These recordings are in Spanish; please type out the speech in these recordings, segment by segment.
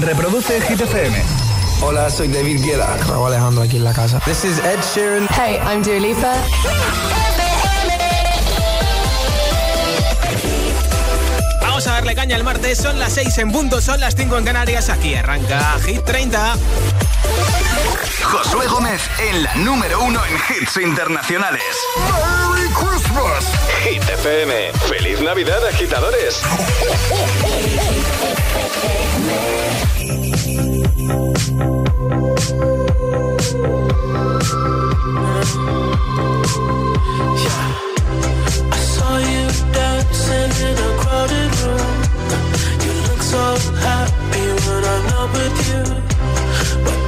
Reproduce Hit FM. Hola, soy David Guetta. Raúl Alejandro aquí en la casa. This is Ed Sheeran. Hey, I'm Dua Lipa. Vamos a darle caña el martes, son las 6 en punto, son las 5 en Canarias, aquí arranca Hit 30. Josué Gómez en la número uno en hits internacionales. ¡Merry Christmas! Hit FM. ¡Feliz Navidad, agitadores! I saw you dancing in a crowded room. You look so happy when I'm not with you. But then you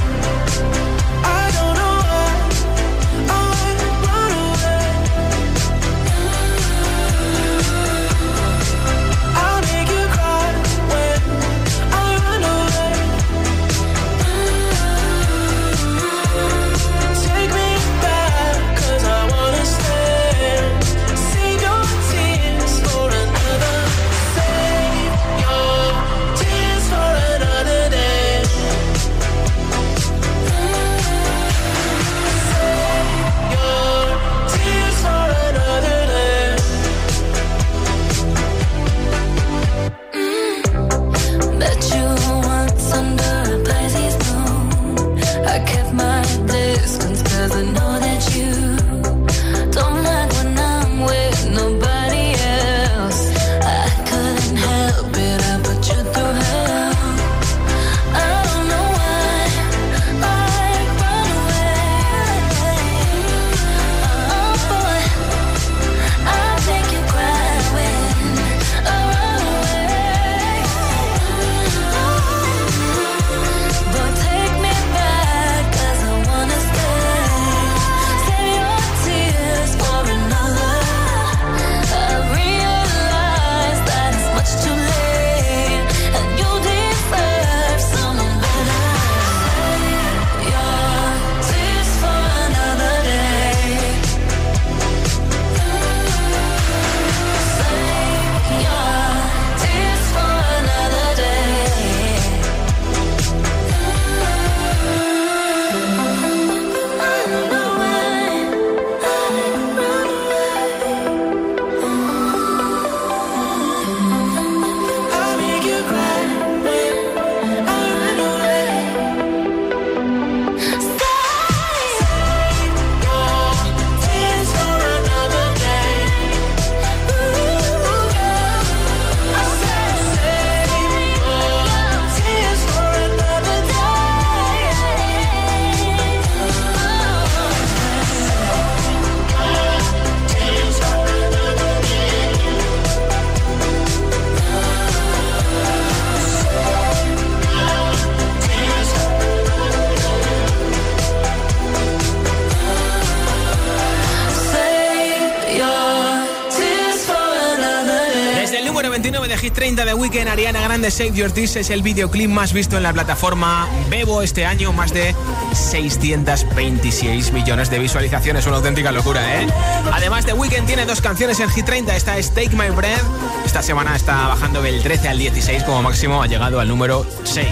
30 de Weekend, Ariana Grande Save Your Tears es el videoclip más visto en la plataforma Bebo este año, más de 626 millones de visualizaciones, una auténtica locura, ¿eh? Además de Weekend tiene dos canciones en Hit 30, esta es Take My Breath, esta semana está bajando del 13 al 16 como máximo, ha llegado al número 6.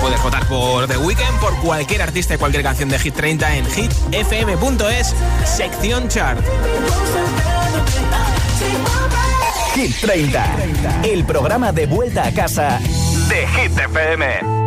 Puedes votar por The Weekend, por cualquier artista y cualquier canción de Hit 30 en hitfm.es, sección chart. Hit 30. El programa de vuelta a casa de Hit FM.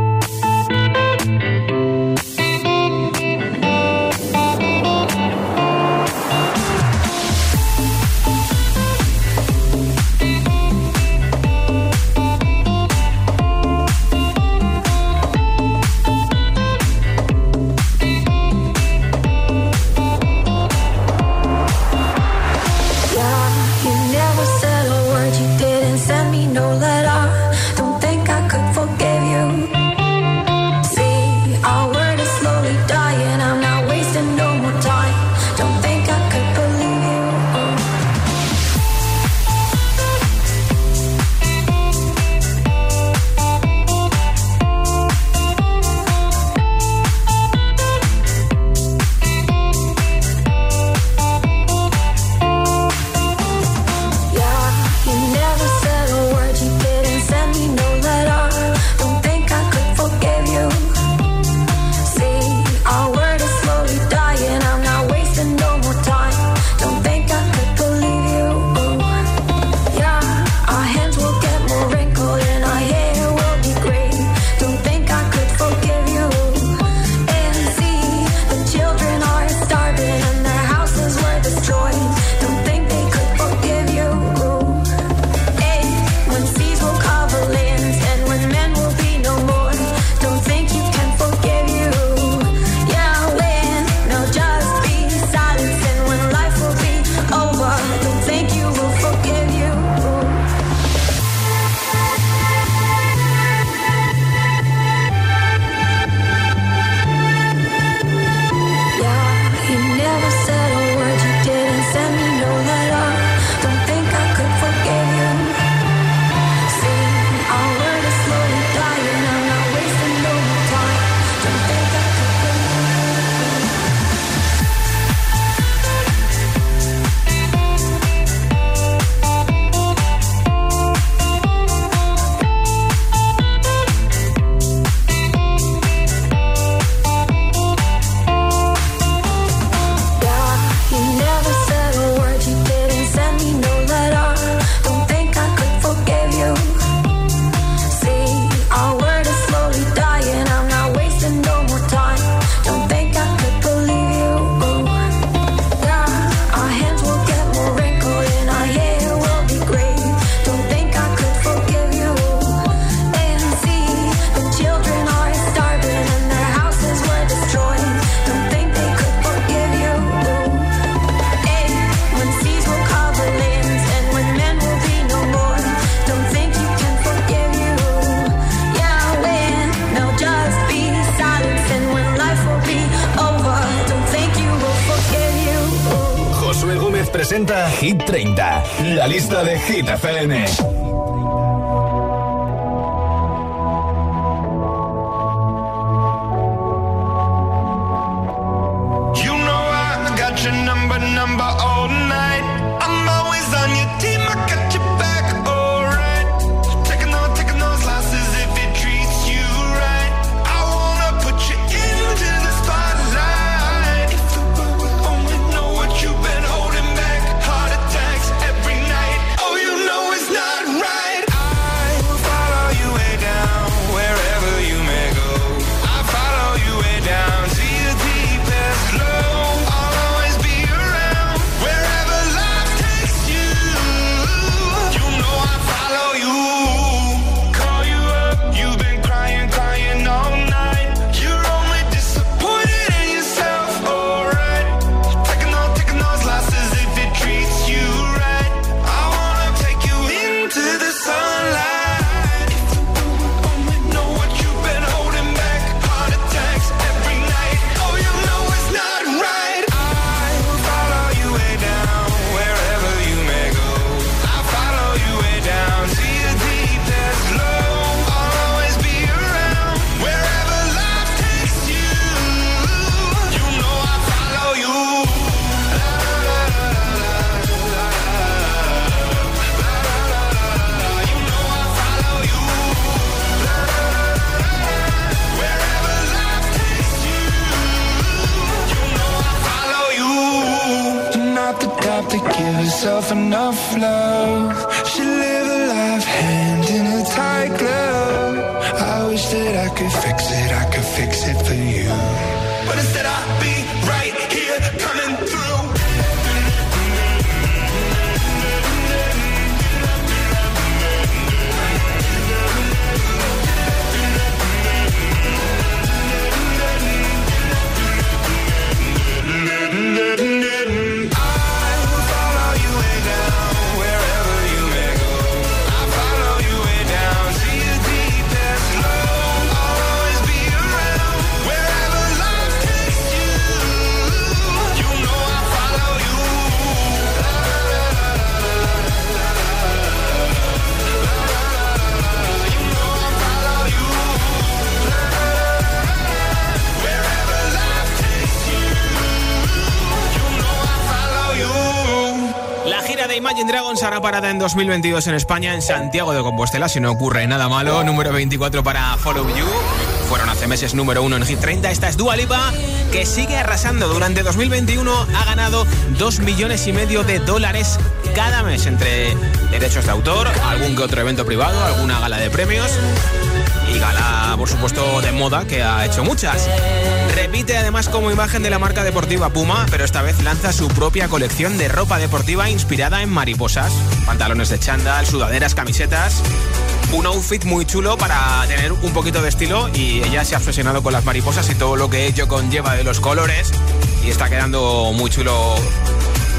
number oh. enough love. Hará parada en 2022 en España, en Santiago de Compostela, si no ocurre nada malo. Número 24 para Follow You. Fueron hace meses número 1 en Hit 30. Esta es Dua Lipa, que sigue arrasando. Durante 2021 ha ganado 2 millones y medio de dólares cada mes entre derechos de autor, algún que otro evento privado, alguna gala de premios y gala, por supuesto, de moda, que ha hecho muchas. Repite además como imagen de la marca deportiva Puma, pero esta vez lanza su propia colección de ropa deportiva inspirada en mariposas, pantalones de chándal, sudaderas, camisetas. Un outfit muy chulo para tener un poquito de estilo y ella se ha obsesionado con las mariposas y todo lo que ello conlleva de los colores y está quedando muy chulo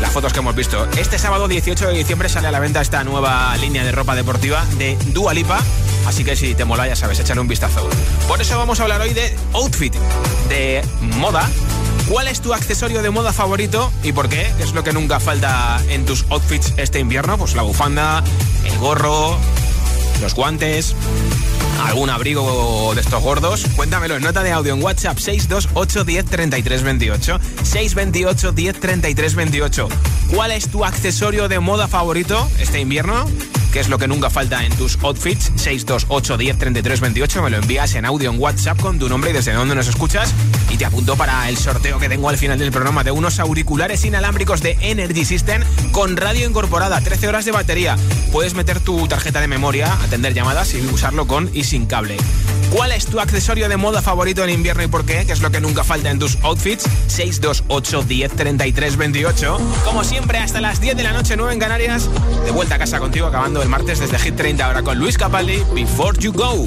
las fotos que hemos visto. Este sábado 18 de diciembre sale a la venta esta nueva línea de ropa deportiva de Dua Lipa Así que si te mola, ya sabes, échale un vistazo. Por eso vamos a hablar hoy de outfit, de moda. ¿Cuál es tu accesorio de moda favorito y por qué? ¿Qué es lo que nunca falta en tus outfits este invierno? Pues la bufanda, el gorro, los guantes, algún abrigo de estos gordos, cuéntamelo en nota de audio en WhatsApp 628 10 33 28. 628 10 33 28. ¿Cuál es tu accesorio de moda favorito este invierno? Qué es lo que nunca falta en tus outfits. 628 10 33 28. Me lo envías en audio en WhatsApp con tu nombre y desde dónde nos escuchas. Y te apunto para el sorteo que tengo al final del programa de unos auriculares inalámbricos de Energy System con radio incorporada, 13 horas de batería. Puedes meter tu tarjeta de memoria, atender llamadas y usarlo con y sin cable. ¿Cuál es tu accesorio de moda favorito en invierno y por qué? ¿Qué es lo que nunca falta en tus outfits? 628 10 33 28. Como siempre, hasta las 10 de la noche, 9 en Canarias. De vuelta a casa contigo, acabando el martes desde Hit 30 ahora con Luis Capaldi, Before You Go.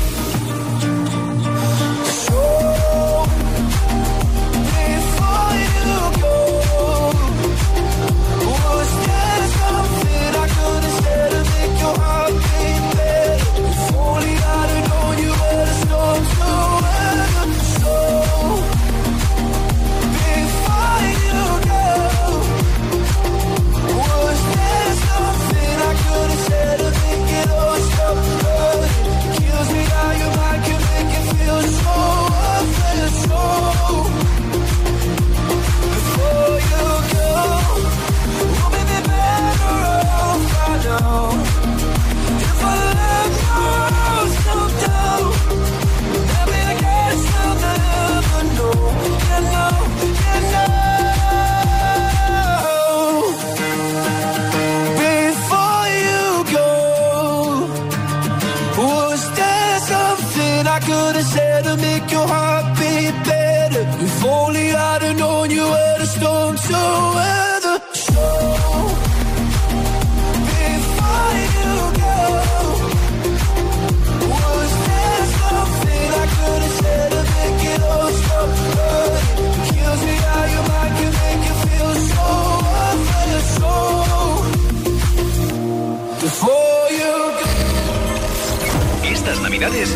Estas navidades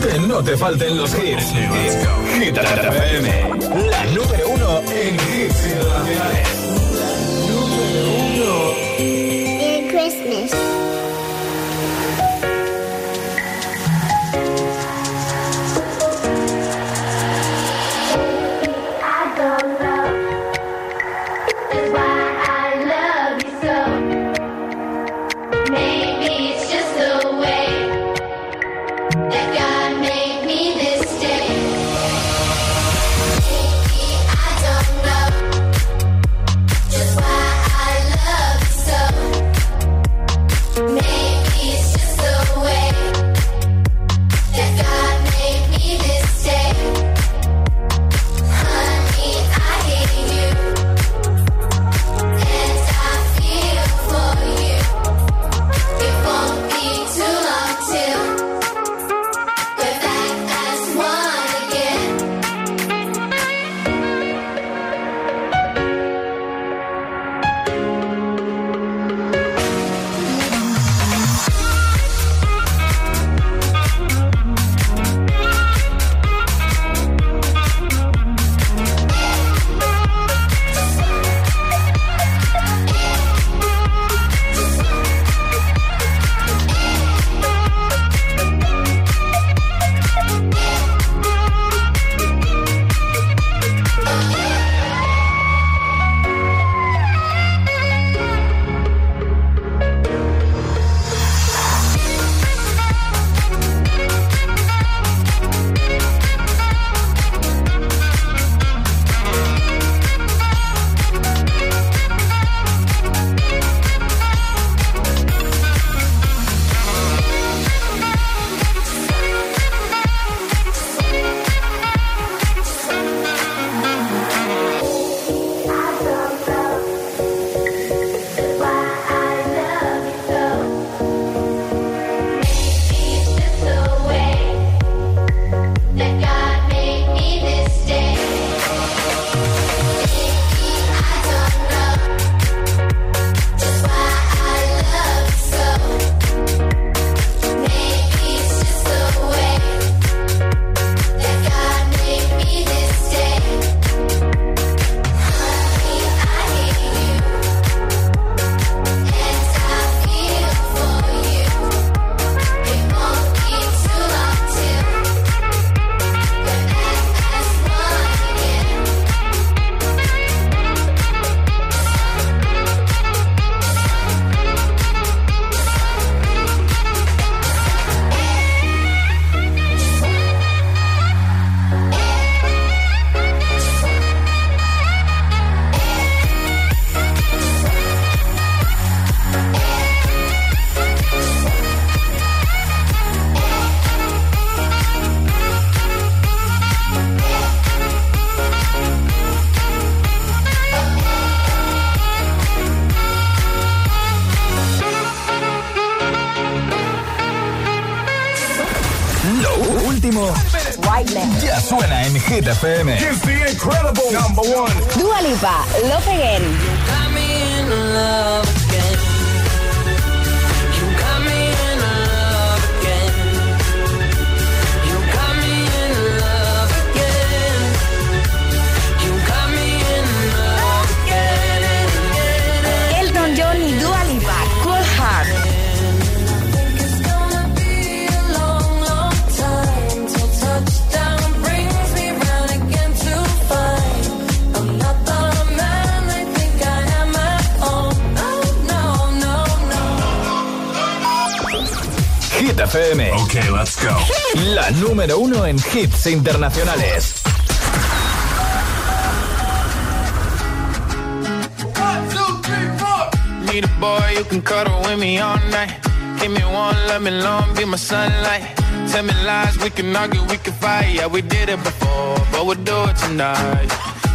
que no te falten los hits. Hit FM, la número uno en hits internacionales. Go. La número uno en hits internacionales. Need a boy you can cuddle with me all night. Give me one, let me long, be my sunlight. Tell me lies, we can argue, we can fight. Yeah, we did it before, but we'll do it tonight.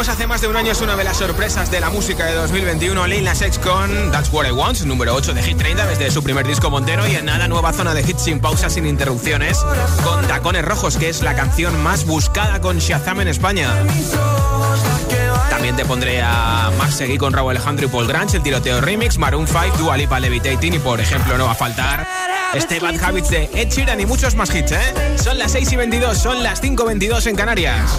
Descubrimos hace más de un año, es una de las sorpresas de la música de 2021. Lil Nas X con That's What I Want, número 8 de Hit 30 desde su primer disco Montero. Y en nada, nueva zona de hits sin pausas, sin interrupciones, con Tacones Rojos, que es la canción más buscada con Shazam en España. También te pondré a Max Seguí con Raúl Alejandro y Paul Grange, el tiroteo remix, Maroon 5, Dua Lipa Levitating y, por ejemplo, no va a faltar este Bad Habits de Ed Sheeran y muchos más hits, ¿eh? Son las 6 y 22, son las 5 y 22 en Canarias.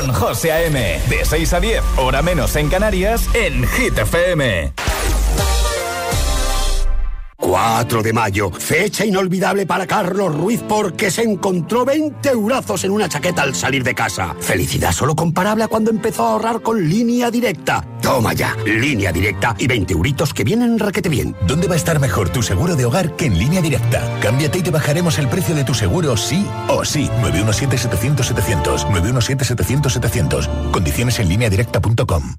con José A.M. De 6 a 10, hora menos en Canarias, en Hit FM. 4 de mayo, fecha inolvidable para Carlos Ruiz porque se encontró 20 eurazos en una chaqueta al salir de casa. Felicidad solo comparable a cuando empezó a ahorrar con línea directa. Toma ya, línea directa y 20 euritos que vienen raquete bien. ¿Dónde va a estar mejor tu seguro de hogar que en línea directa? Cámbiate y te bajaremos el precio de tu seguro sí o sí. 917-700-700. 917-700-700. Condiciones en línea directa.com.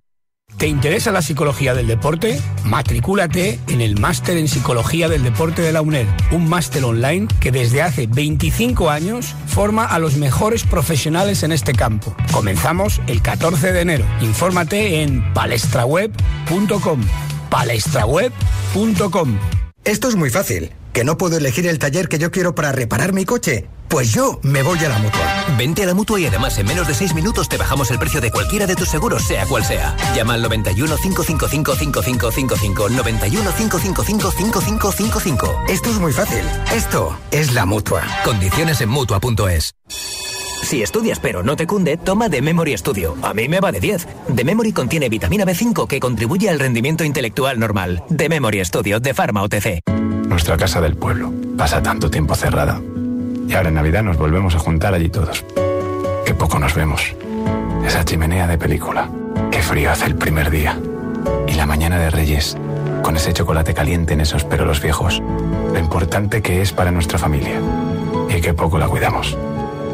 ¿Te interesa la psicología del deporte? Matricúlate en el Máster en Psicología del Deporte de la UNED, un máster online que desde hace 25 años forma a los mejores profesionales en este campo. Comenzamos el 14 de enero. Infórmate en palestraweb.com. palestraweb.com. Esto es muy fácil. ¿Que no puedo elegir el taller que yo quiero para reparar mi coche? Pues yo me voy a la mutua. Vente a la mutua y además en menos de 6 minutos te bajamos el precio de cualquiera de tus seguros, sea cual sea. Llama al 91 555 5555. 91 555 5555. Esto es muy fácil. Esto es la mutua. Condiciones en mutua.es. Si estudias pero no te cunde, toma The Memory Studio. A mí me va de 10. The Memory contiene vitamina B5 que contribuye al rendimiento intelectual normal. The Memory Studio de Pharma OTC. Nuestra casa del pueblo pasa tanto tiempo cerrada. Y ahora en Navidad nos volvemos a juntar allí todos. Qué poco nos vemos. Esa chimenea de película. Qué frío hace el primer día. Y la mañana de Reyes, con ese chocolate caliente en esos perolos viejos. Lo importante que es para nuestra familia. Y qué poco la cuidamos.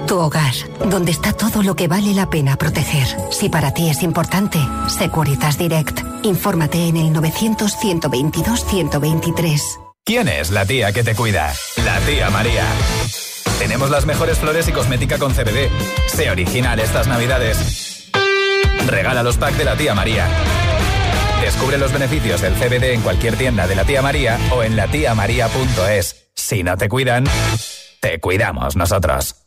Tu hogar, donde está todo lo que vale la pena proteger. Si para ti es importante, Securitas Direct. Infórmate en el 900-122-123. ¿Quién es la tía que te cuida? La tía María. Tenemos las mejores flores y cosmética con CBD. Sé original estas navidades. Regala los packs de la tía María. Descubre los beneficios del CBD en cualquier tienda de la tía María o en latiamaría.es. Si no te cuidan, te cuidamos nosotros.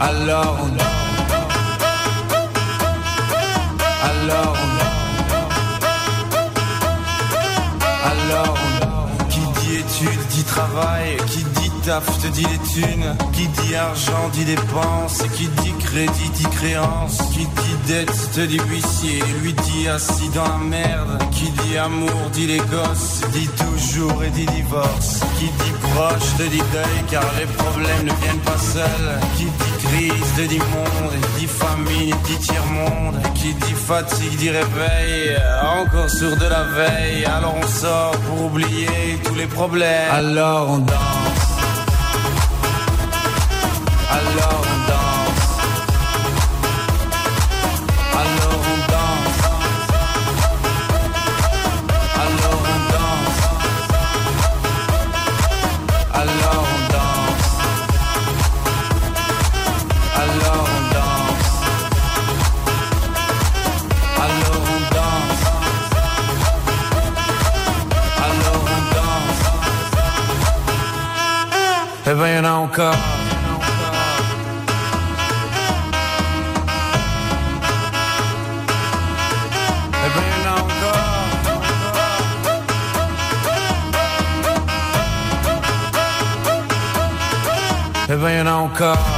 Alors on Alors on Alors on Qui dit études dit travail Qui dit taf te dit les thunes Qui dit argent dit dépenses Qui dit crédit dit créance Qui dit dette te dit huissier Lui dit assis dans la merde Qui dit amour dit les gosses Dit toujours et dit divorce Qui proche te dit deuil Car les problèmes ne viennent pas seuls. Qui dit crise te dit monde Dit famine dit tiers-monde. Qui dit fatigue dit réveil Encore sur de la veille. Alors on sort pour oublier tous les problèmes. Alors on danse. Alors on car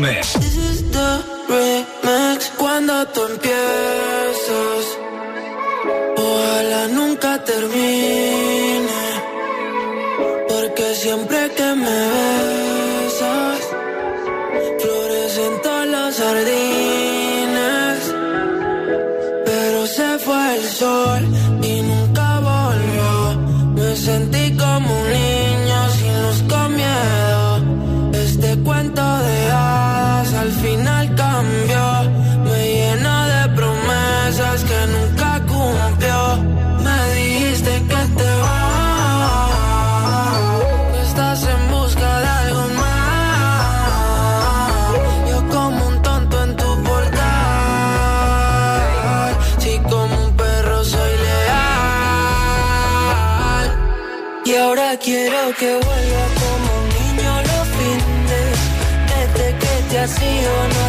Gómez. This is the remix cuando tú empiezas. Ojalá nunca termine. Que vuelva como un niño los fines, desde que te has ido no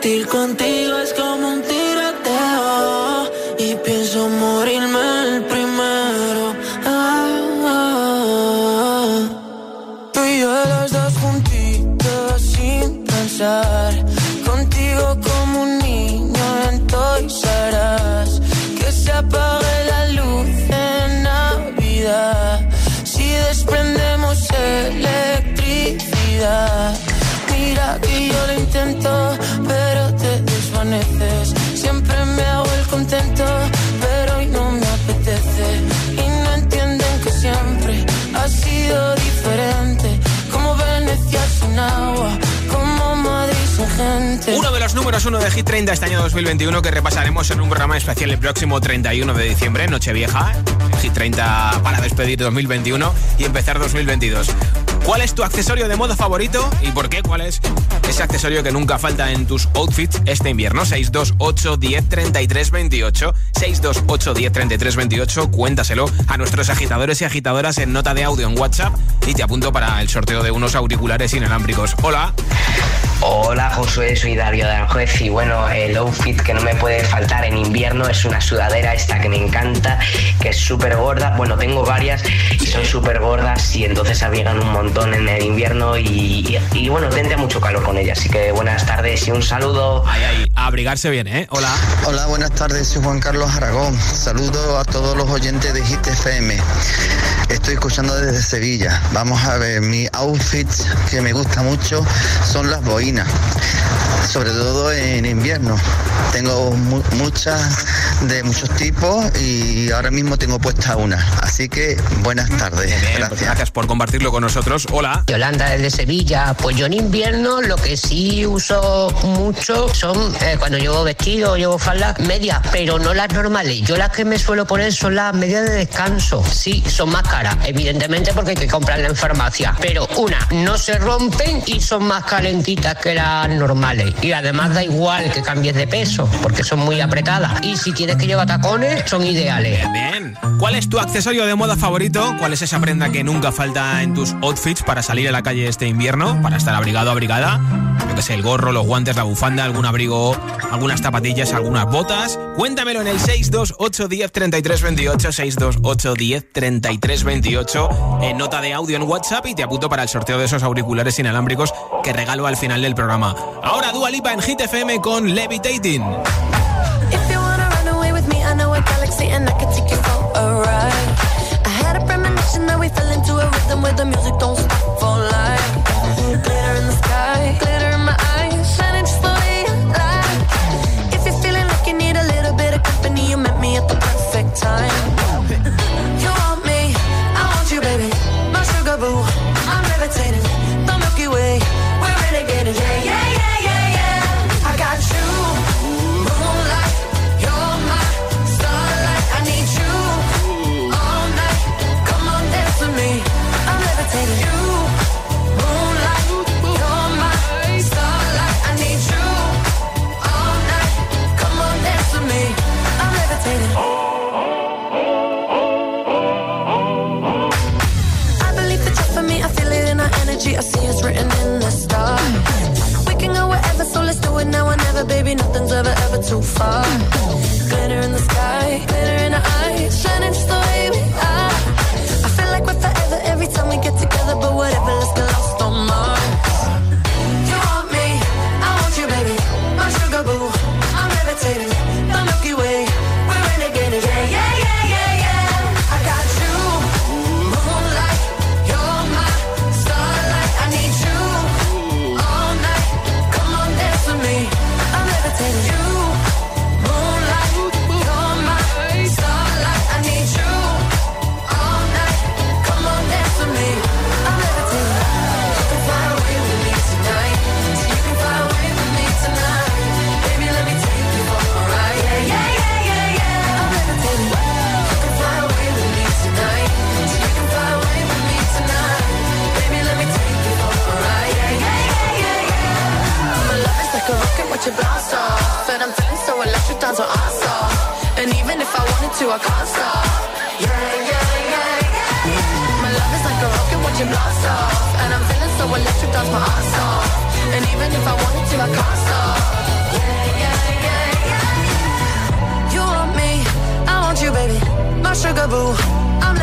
compartir contigo. 2021 que repasaremos en un programa especial el próximo 31 de diciembre, Nochevieja, Hit 30 para despedir 2021 y empezar 2022. ¿Cuál es tu accesorio de moda favorito y por qué? ¿Cuál es ese accesorio que nunca falta en tus outfits este invierno? 628 10 33 628 10 33 28. Cuéntaselo a nuestros agitadores y agitadoras en nota de audio en WhatsApp y te apunto para el sorteo de unos auriculares inalámbricos. Hola. Hola Josué, soy Dario de Aranjuez y bueno, el outfit que no me puede faltar en invierno es una sudadera esta que me encanta, que es súper gorda. Bueno, tengo varias y son súper gordas y entonces abrigan un montón en el invierno y, y, bueno, tendría mucho calor con ellas. Así que buenas tardes y un saludo. Ay, ay, abrigarse bien, ¿eh? Hola. Hola, buenas tardes, soy Juan Carlos Aragón. Saludo a todos los oyentes de Hit FM. Estoy escuchando desde Sevilla. Vamos a ver, mi outfit que me gusta mucho son las boinas, sobre todo en invierno. Tengo mu- muchas de muchos tipos y ahora mismo tengo puesta una. Así que buenas tardes. Bien, pues gracias por compartirlo con nosotros. Hola. Yolanda desde Sevilla. Pues yo en invierno lo que sí uso mucho son eh, cuando llevo vestido, llevo faldas medias, pero no las normales. Yo las que me suelo poner son las medias de descanso. Sí, son más caras, evidentemente porque hay que comprarlas en farmacia. Pero una, no se rompen y son más calentitas que las normales. Y además da igual que cambies de peso, porque son muy apretadas. Y si tienes que llevar tacones, son ideales. Bien. ¿Cuál es tu accesorio de moda favorito? ¿Cuál es esa prenda que nunca falta en tus outfits para salir a la calle este invierno? Para estar abrigado o abrigada. Yo que sé, el gorro, los guantes, la bufanda, algún abrigo, algunas zapatillas, algunas botas. Cuéntamelo en el 628 10 33 28, 628 10 33 28, en nota de audio en WhatsApp y te apunto para el sorteo de esos auriculares inalámbricos que regalo al final del programa. Ahora Dua Lipa en Hit FM con Levitating. And I can take you for a ride. I had a premonition that we fell into a rhythm where the music don't stop for life. Glitter in the sky, glitter in my eyes, shining just the way you like. If you're feeling like you need a little bit of company, you met me at the perfect time. You want me, I want you, baby. My sugar boo, I'm levitating.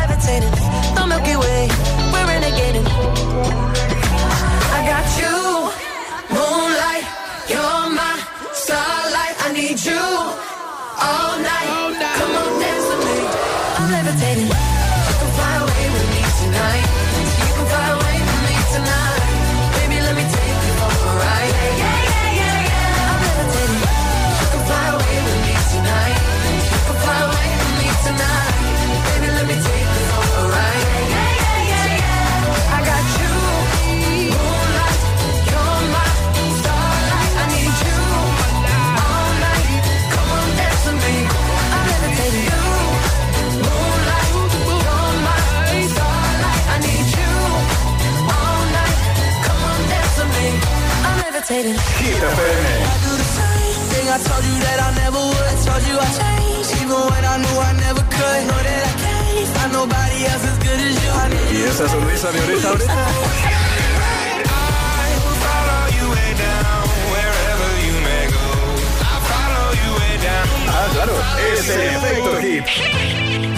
Levitating. The Milky Way, we're renegading. I got you, moonlight, you're my starlight. I need you all night. Come on, dance with me. I'm levitating. You can fly away with me tonight. You can fly away with me tonight. Baby, let me take you for a ride. Yeah, yeah, yeah, yeah, yeah. I'm levitating. You can fly away with me tonight. You can fly away with me tonight. I do the same thing I told you that I never would. Told you I changed, even when I knew I never could. Know that I can't find nobody else as good as you. Y esa sonrisa de oreja a oreja. Ah, claro, es el efecto hit.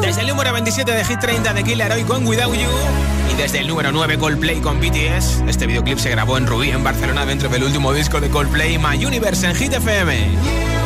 Desde el número 27 de Hit 30 de Killer Hoy con Without You. Y desde el número 9 Coldplay con BTS, este videoclip se grabó en Rubí, en Barcelona, dentro del último disco de Coldplay, My Universe en Hit FM.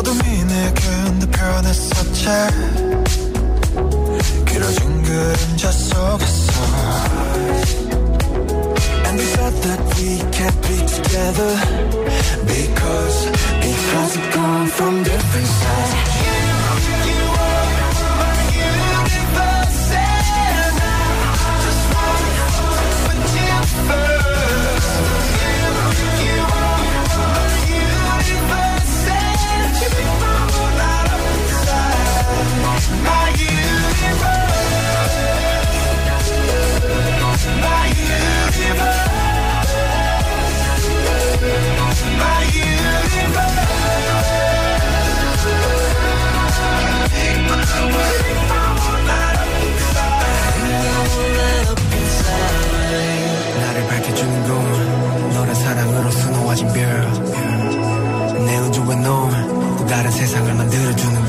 어둠이 내겐 더 변했었지 길어진 그림자 속에서 And we thought that we can't be together Because, because we've gone from different sides 사랑으로 수놓아진 별내 우주의 놈또 다른 세상을 만들어준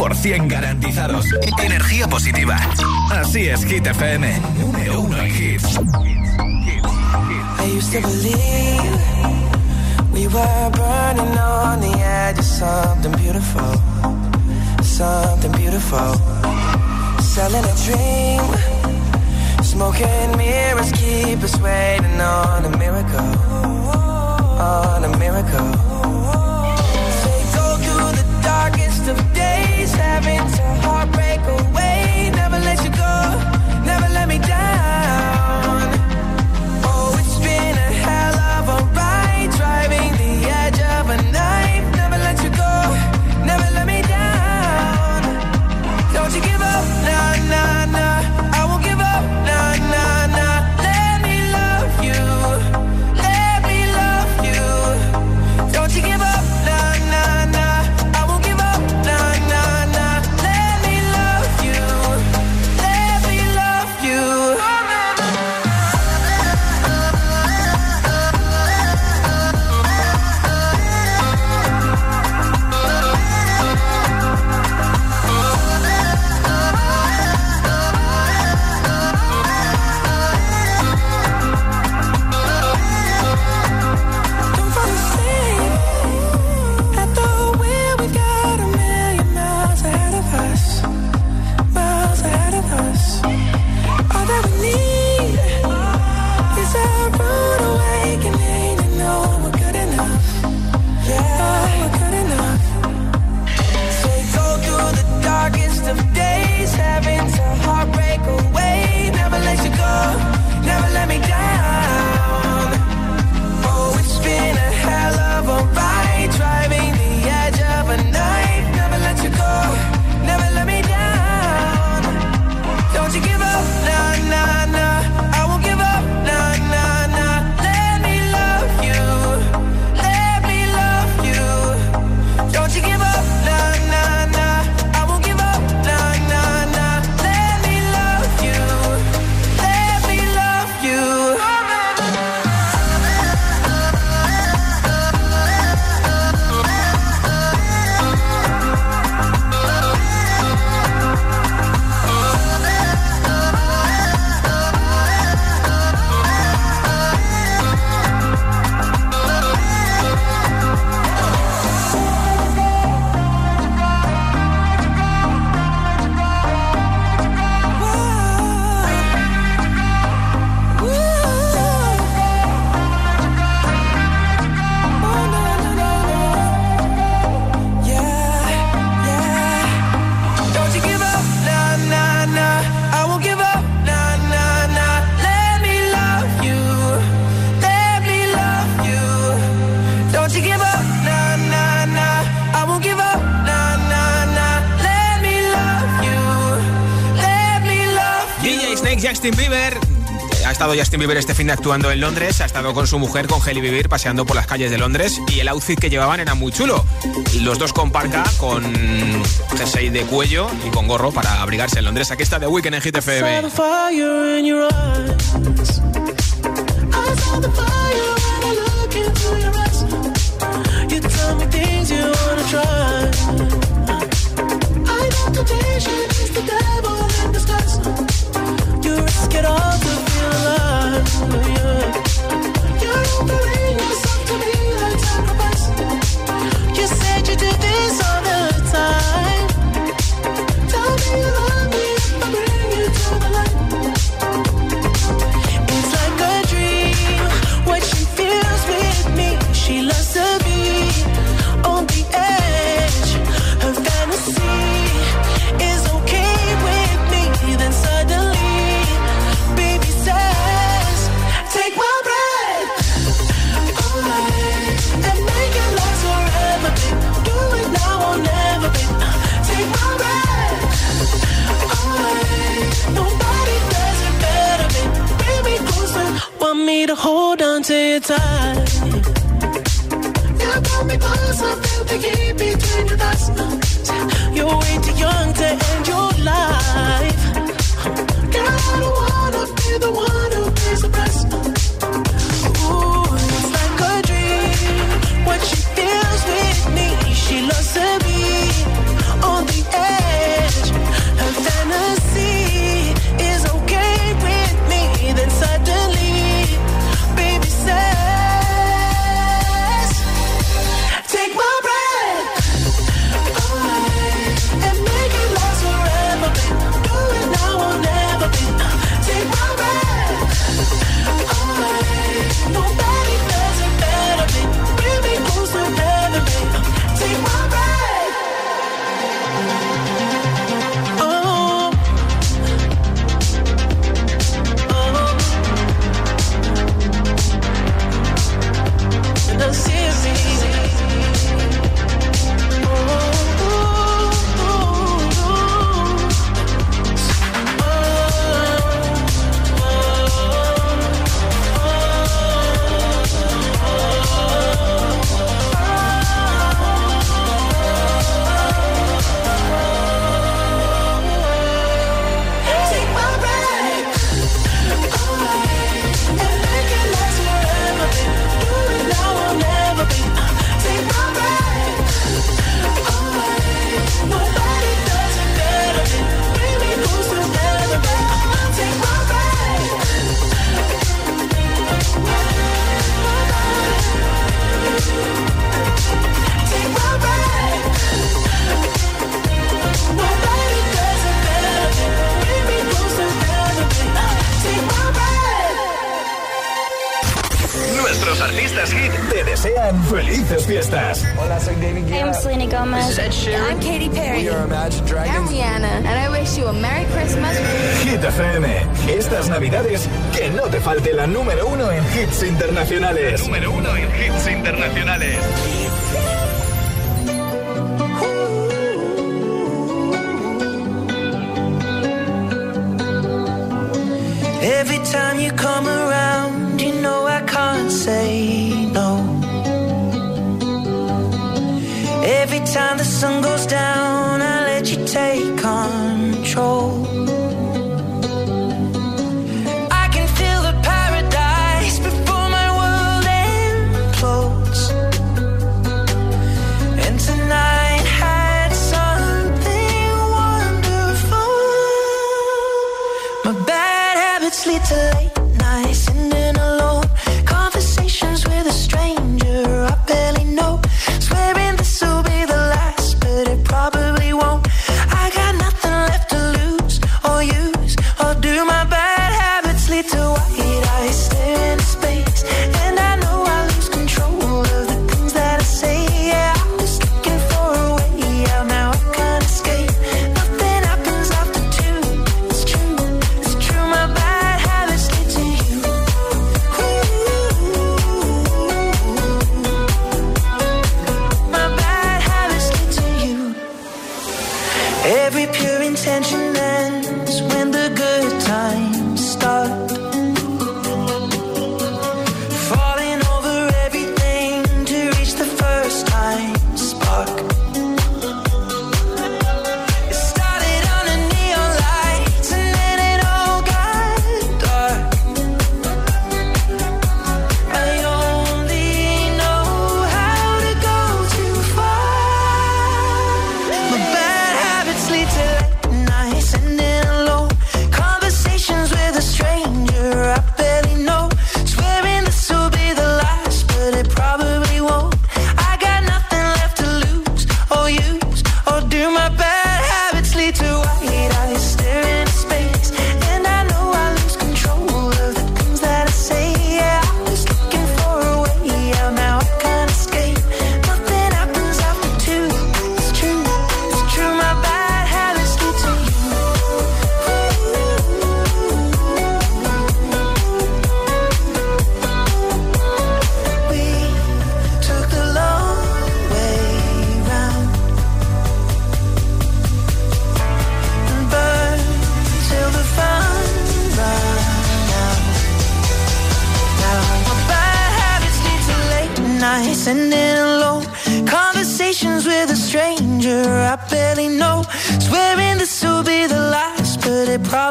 100% garantizados. Energía positiva. Así es, Hit FM. Número uno en hits. I used to believe we were burning on the edge of something beautiful, something beautiful. Selling a dream, smoking mirrors keep us waiting on a miracle, on a miracle. Estado Justin Bieber este fin de actuando en Londres, ha estado con su mujer, con Hailey Bieber, paseando por las calles de Londres y el outfit que llevaban era muy chulo. Los dos con parca, con jersey de cuello y con gorro para abrigarse en Londres. Aquí está The Weeknd en Hit temptation is the devil in disguise. You said you do this all the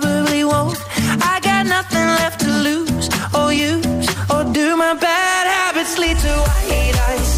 probably won't. I got nothing left to lose or use or do. My bad habits lead to white eyes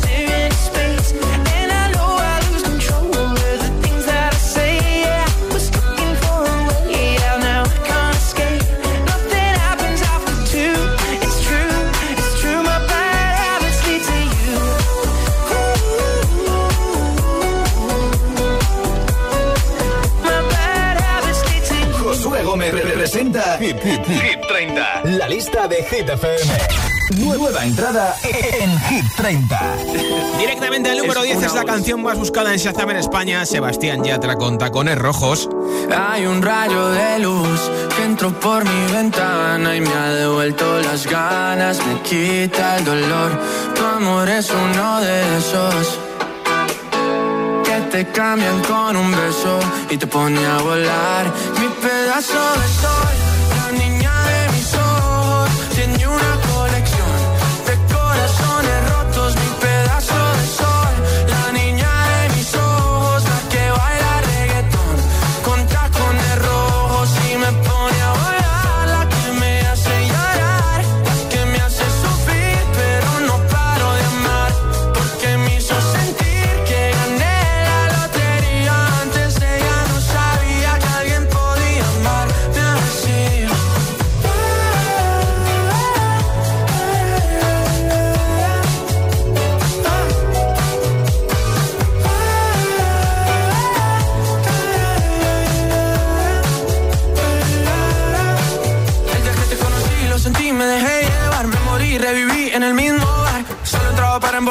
Hit, Hit, Hit 30. La lista de Hit FM. Nueva entrada en Hit 30. Directamente al número 10 es la canción más buscada en Shazam en España. Sebastián Yatra con tacones rojos. Hay un rayo de luz que entró por mi ventana y me ha devuelto las ganas, me quita el dolor. Tu amor es uno de esos que te cambian con un beso y te pone a volar. Mi pedazo de sol, ojos, tiene una